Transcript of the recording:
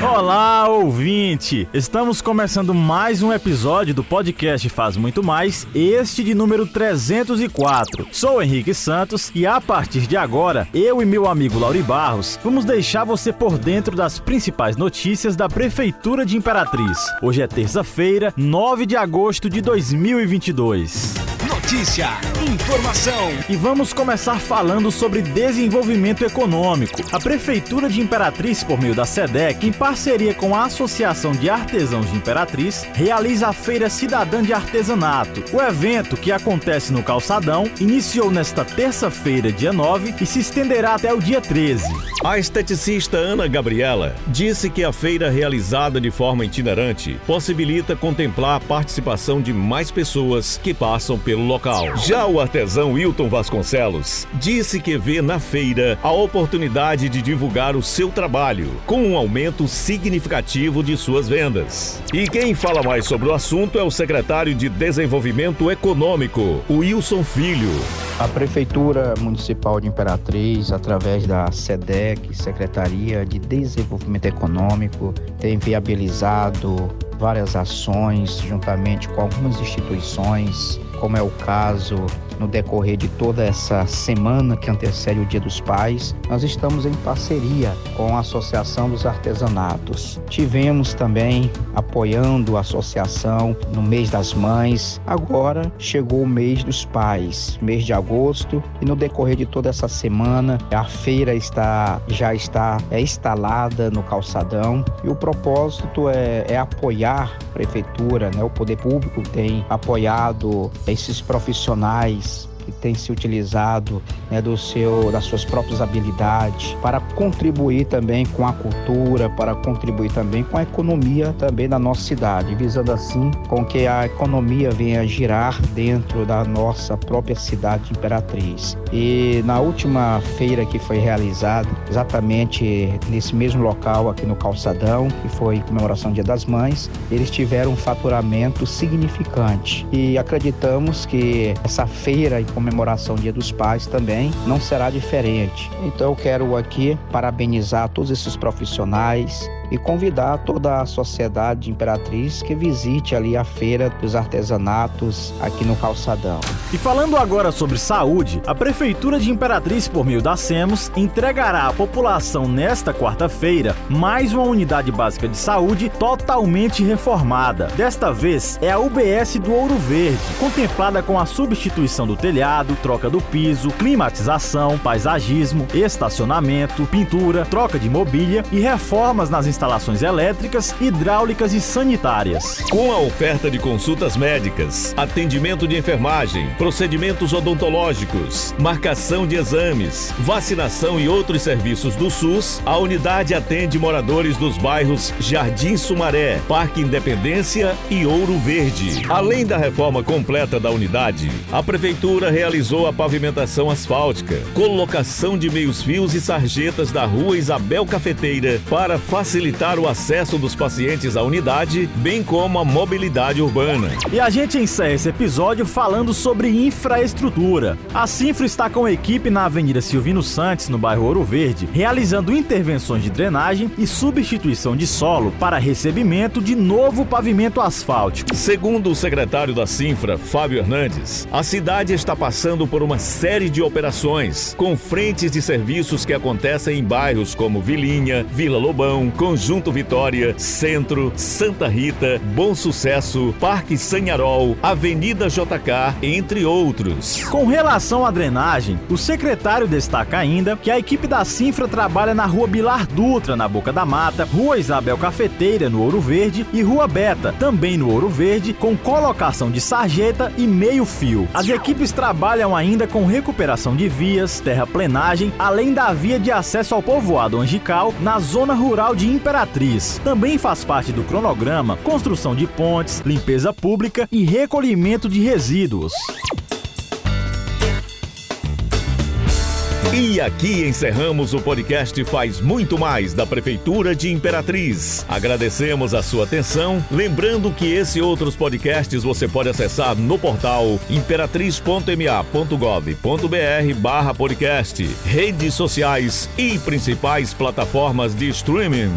Olá, ouvinte! Estamos começando mais um episódio do podcast Faz Muito Mais, este de número 304. Sou Henrique Santos e a partir de agora, eu e meu amigo Lauri Barros vamos deixar você por dentro das principais notícias da Prefeitura de Imperatriz. Hoje é terça-feira, 9 de agosto de 2022 notícia, informação. E vamos começar falando sobre desenvolvimento econômico. A Prefeitura de Imperatriz, por meio da SEDEC, em parceria com a Associação de Artesãos de Imperatriz, realiza a Feira Cidadã de Artesanato. O evento, que acontece no Calçadão, iniciou nesta terça-feira, dia 9, e se estenderá até o dia 13. A esteticista Ana Gabriela disse que a feira realizada de forma itinerante possibilita contemplar a participação de mais pessoas que passam pelo local local. Já o artesão Wilton Vasconcelos disse que vê na feira a oportunidade de divulgar o seu trabalho, com um aumento significativo de suas vendas. E quem fala mais sobre o assunto é o secretário de Desenvolvimento Econômico, Wilson Filho. A Prefeitura Municipal de Imperatriz, através da SEDEC, Secretaria de Desenvolvimento Econômico, tem viabilizado várias ações juntamente com algumas instituições como é o caso no decorrer de toda essa semana que antecede o Dia dos Pais, nós estamos em parceria com a Associação dos Artesanatos. Tivemos também apoiando a associação no mês das mães. Agora chegou o mês dos pais, mês de agosto, e no decorrer de toda essa semana a feira está já está é instalada no calçadão e o propósito é, é apoiar a prefeitura, né? O poder público tem apoiado esses profissionais tem se utilizado né, do seu, das suas próprias habilidades para contribuir também com a cultura, para contribuir também com a economia também da nossa cidade, visando assim com que a economia venha girar dentro da nossa própria cidade de Imperatriz. E na última feira que foi realizada, exatamente nesse mesmo local aqui no Calçadão, que foi comemoração do Dia das Mães, eles tiveram um faturamento significante e acreditamos que essa feira comemoração Dia dos Pais também não será diferente. Então eu quero aqui parabenizar todos esses profissionais, e convidar toda a sociedade imperatriz que visite ali a feira dos artesanatos aqui no Calçadão. E falando agora sobre saúde, a Prefeitura de Imperatriz, por meio da SEMOS, entregará à população nesta quarta-feira mais uma unidade básica de saúde totalmente reformada. Desta vez é a UBS do Ouro Verde, contemplada com a substituição do telhado, troca do piso, climatização, paisagismo, estacionamento, pintura, troca de mobília e reformas nas instalações elétricas, hidráulicas e sanitárias. Com a oferta de consultas médicas, atendimento de enfermagem, procedimentos odontológicos, marcação de exames, vacinação e outros serviços do SUS, a unidade atende moradores dos bairros Jardim Sumaré, Parque Independência e Ouro Verde. Além da reforma completa da unidade, a Prefeitura realizou a pavimentação asfáltica, colocação de meios-fios e sarjetas da rua Isabel Cafeteira para facilitar facilitar o acesso dos pacientes à unidade, bem como a mobilidade urbana. E a gente encerra esse episódio falando sobre infraestrutura. A Sinfra está com a equipe na Avenida Silvino Santos, no bairro Ouro Verde, realizando intervenções de drenagem e substituição de solo para recebimento de novo pavimento asfáltico. Segundo o secretário da Sinfra, Fábio Hernandes, a cidade está passando por uma série de operações, com frentes de serviços que acontecem em bairros como Vilinha, Vila Lobão, Conjunto Vitória, Centro, Santa Rita, Bom Sucesso, Parque Sanharol, Avenida JK, entre outros. Com relação à drenagem, o secretário destaca ainda que a equipe da Sinfra trabalha na Rua Bilar Dutra, na Boca da Mata, Rua Isabel Cafeteira, no Ouro Verde, e Rua Beta, também no Ouro Verde, com colocação de sarjeta e meio fio. As equipes trabalham ainda com recuperação de vias, terraplenagem, além da via de acesso ao povoado Angical, na zona rural de Imperatriz Imperatriz. Também faz parte do cronograma construção de pontes, limpeza pública e recolhimento de resíduos. E aqui encerramos o podcast Faz Muito Mais da Prefeitura de Imperatriz. Agradecemos a sua atenção, lembrando que esse e outros podcasts você pode acessar no portal imperatriz.ma.gov.br barra podcast, redes sociais e principais plataformas de streaming.